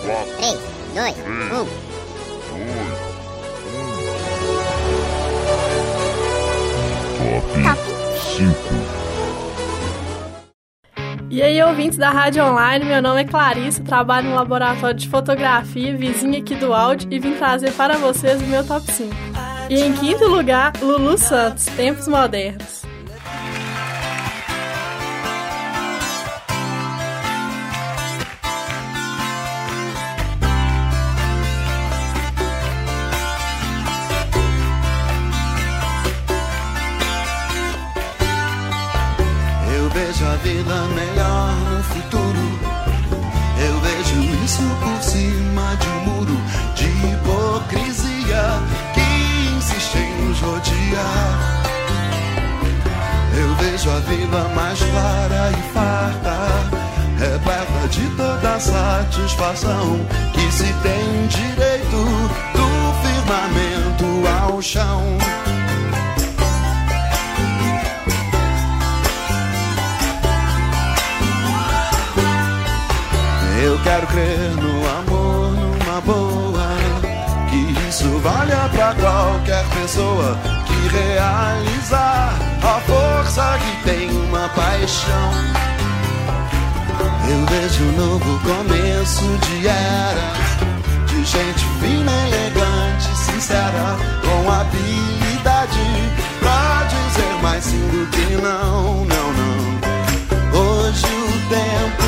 4, 3, 2, 1. Top 5. E aí, ouvintes da Rádio Online, meu nome é Clarissa, trabalho no laboratório de fotografia, vizinha aqui do áudio, e vim trazer para vocês o meu top 5. E em quinto lugar, Lulu Santos, Tempos Modernos. Vida melhor no futuro. Eu vejo isso por cima de um muro de hipocrisia que insiste em nos rodear. Eu vejo a vida mais clara e farta, repleta de toda satisfação que se tem direito do firmamento ao chão. Quero crer no amor, numa boa. Que isso valha pra qualquer pessoa que realizar a força que tem uma paixão. Eu vejo um novo começo de era, de gente fina, elegante, sincera, com habilidade pra dizer mais sim do que não, não, não. Hoje o tempo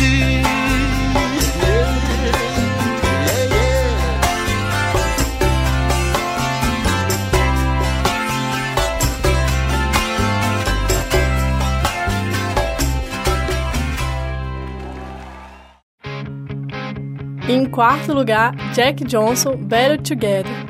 yeah. Em quarto lugar, Jack Johnson, Better Together.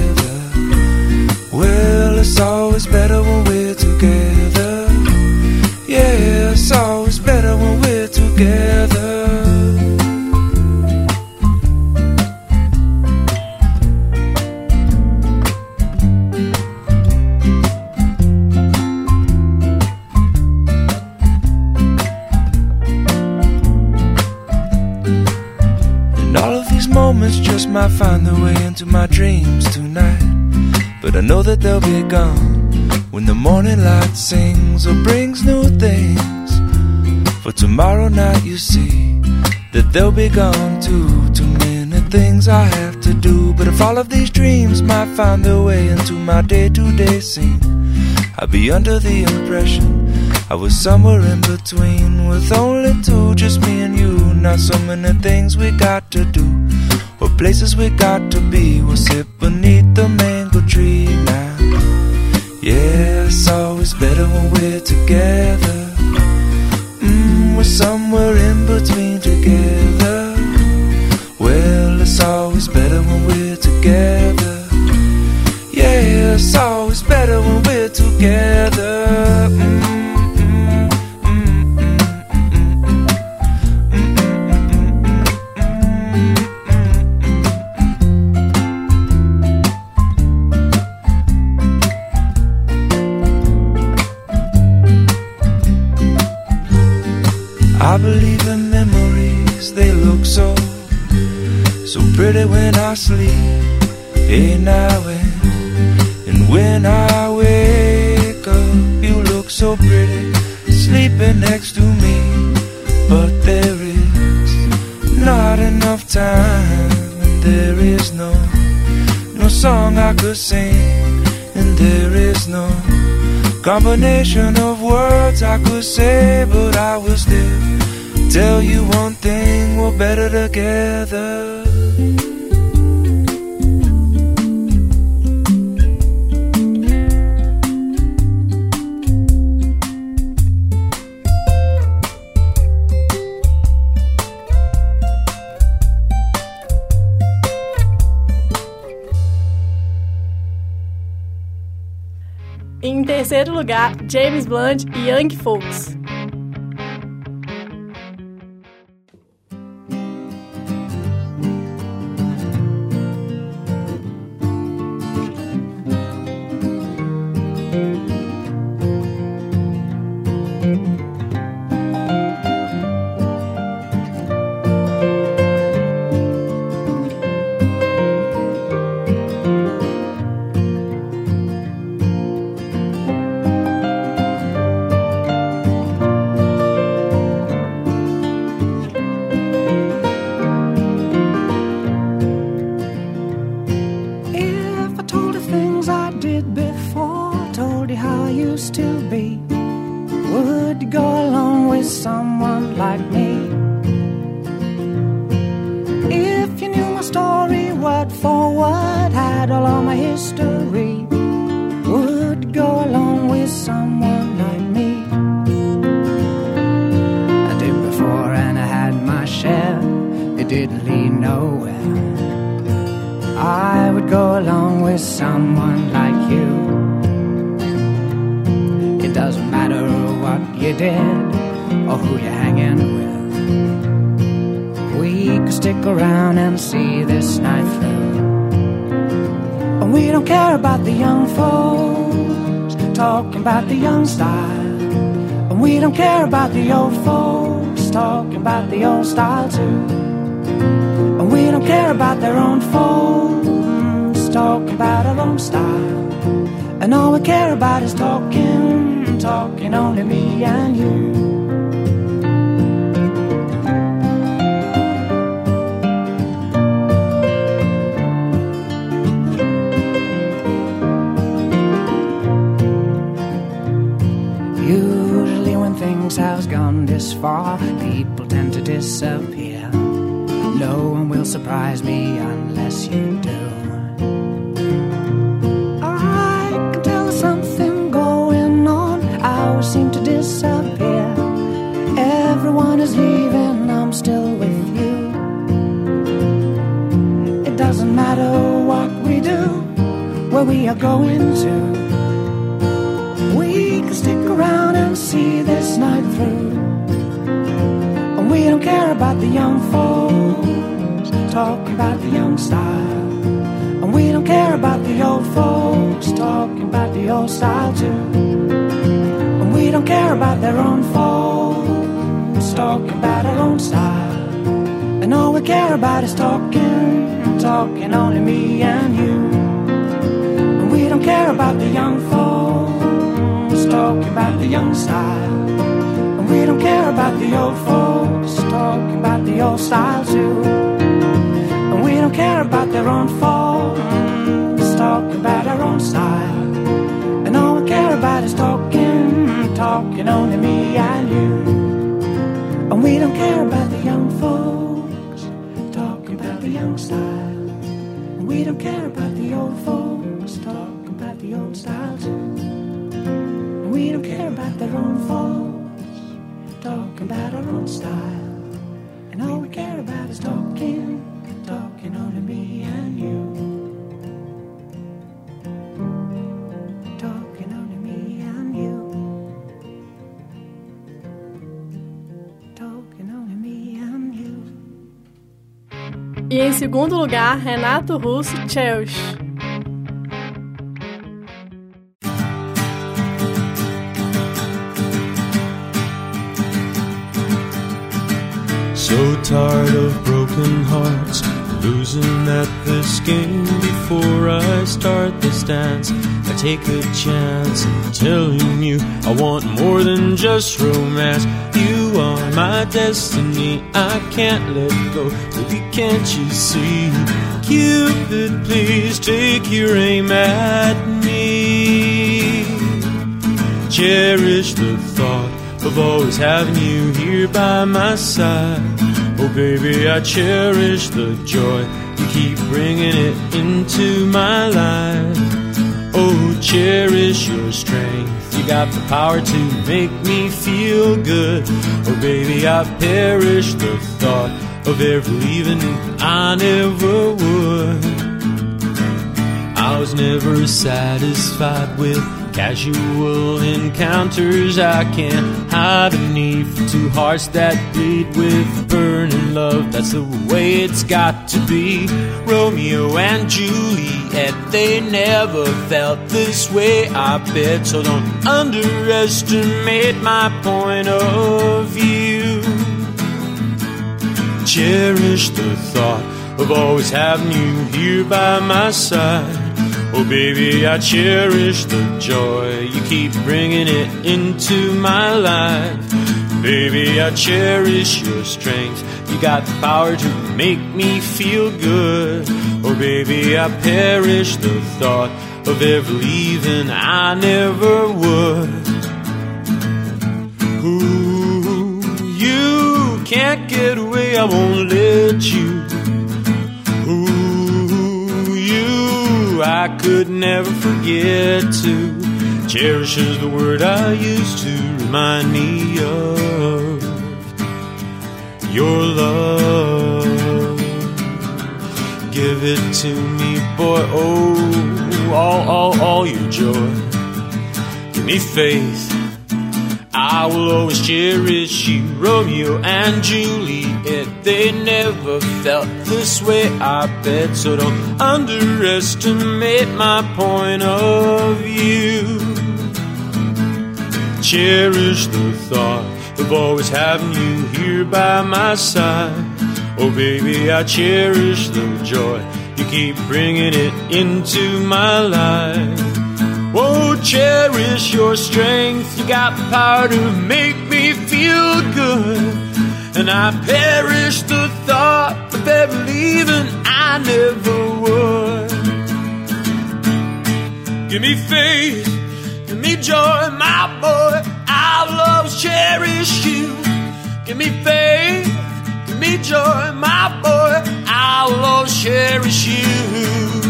For tomorrow night, you see that they'll be gone too. Too many things I have to do. But if all of these dreams might find their way into my day to day scene, I'd be under the impression I was somewhere in between with only two, just me and you. Not so many things we got to do, or places we got to be. We'll sit beneath the mango tree now. Yeah, it's always better when we're together. We're somewhere in between together. Well, it's always better when we're together. Yeah, it's always better when we're together. Mm. Song I could sing, and there is no combination of words I could say, but I will still tell you one thing we're better together. Em terceiro lugar, James Blunt e Young Folks. Someone like you. It doesn't matter what you did or who you're hanging with. We could stick around and see this night through. And we don't care about the young folks talking about the young style. And we don't care about the old folks talking about the old style too. And we don't care about their own folks talking about a own style. And all we care about is talking, talking only me and you. Usually, when things have gone this far, people tend to disappear. Where we are going to. We can stick around and see this night through. And we don't care about the young folks talking about the young style. And we don't care about the old folks talking about the old style too. And we don't care about their own folks talking about our own style. And all we care about is talking, talking talking only me and you. Don't care about the young folks talking about the young style. And we don't care about the old folks talking about the old style too. And we don't care about their own faults talking about our own style. And all we care about is talking, talking only me and you. And we don't care about the young folks talking about the young style. And we don't care talking about the old style too. We don't care about their own faults, talking about our own style. And all we care about is talking, talking only me and you. Talking only me and you. Talking only me and you. E em segundo lugar, Renato Russo, Cherish. Tired of broken hearts, losing at this game. Before I start this dance, I take a chance in telling you I want more than just romance. You are my destiny, I can't let go. Baby, can't you see? Cupid, please take your aim at me. Cherish the thought of always having you here by my side. Oh, baby, I cherish the joy you keep bringing it into my life. Oh, cherish your strength. You got the power to make me feel good. Oh, baby, I perish the thought of ever leaving. I never would. I was never satisfied with casual encounters. I can't hide beneath two hearts that beat with burning love. That's the way it's got to be. Romeo and Juliet, they never felt this way, I bet. So don't underestimate my point of view. Cherish the thought of always having you here by my side. Oh, baby, I cherish the joy you keep bringing it into my life. Baby, I cherish your strength. You got the power to make me feel good. Oh, baby, I perish the thought of ever leaving. I never would. Ooh, you can't get away. I won't let you. I could never forget to. Cherish is the word I use to remind me of your love. Give it to me, boy. Oh, all, all, all your joy. Give me faith. I will always cherish you, Romeo and Juliet. They never felt this way, I bet. So don't underestimate my point of view. Cherish the thought of always having you here by my side. Oh, baby, I cherish the joy you keep bringing it into my life. Oh, cherish your strength. You got power to make me feel good. And I perish the thought of ever leaving. I never would. Give me faith, give me joy, my boy. I'll always cherish you. Give me faith, give me joy, my boy. I'll always cherish you.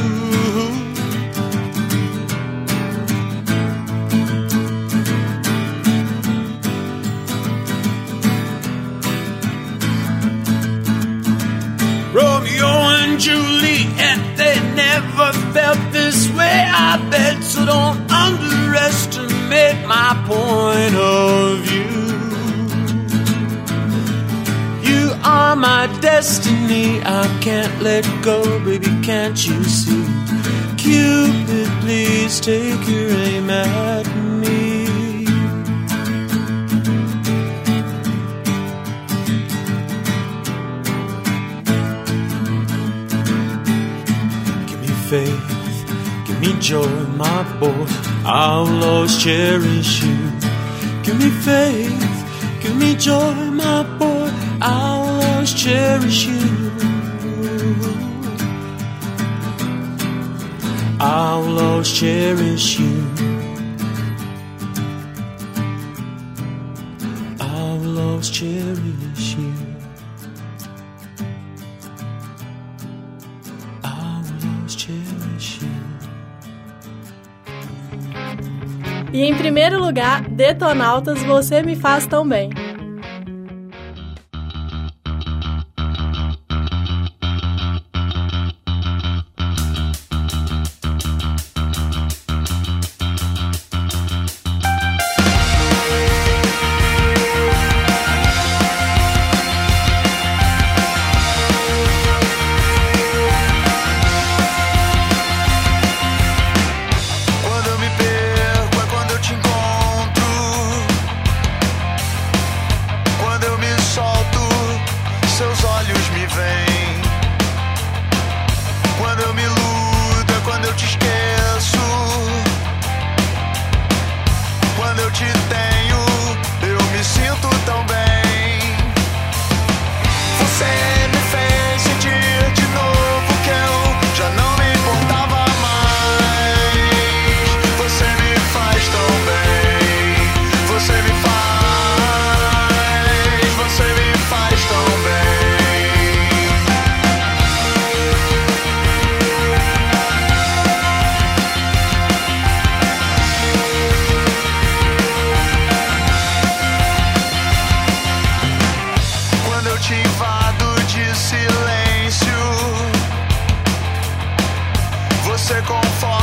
Romeo and Juliet, they never felt this way, I bet. So don't underestimate my point of view. You are my destiny, I can't let go, baby, can't you see? Cupid, please take your aim at me. joy, my boy. I'll always cherish you. Give me faith, give me joy, my boy. I'll always cherish you. I'll always cherish you. I'll always cherish you. Em primeiro lugar, Detonautas, Você Me Faz Tão Bem. take off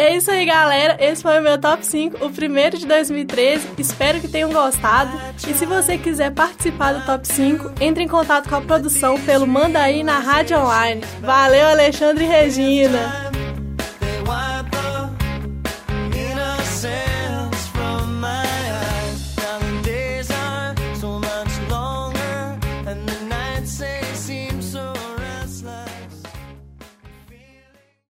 É isso aí, galera. Esse foi o meu top 5, o primeiro de 2013. Espero que tenham gostado. E se você quiser participar do top 5, entre em contato com a produção pelo Manda aí na Rádio Online. Valeu, Alexandre e Regina!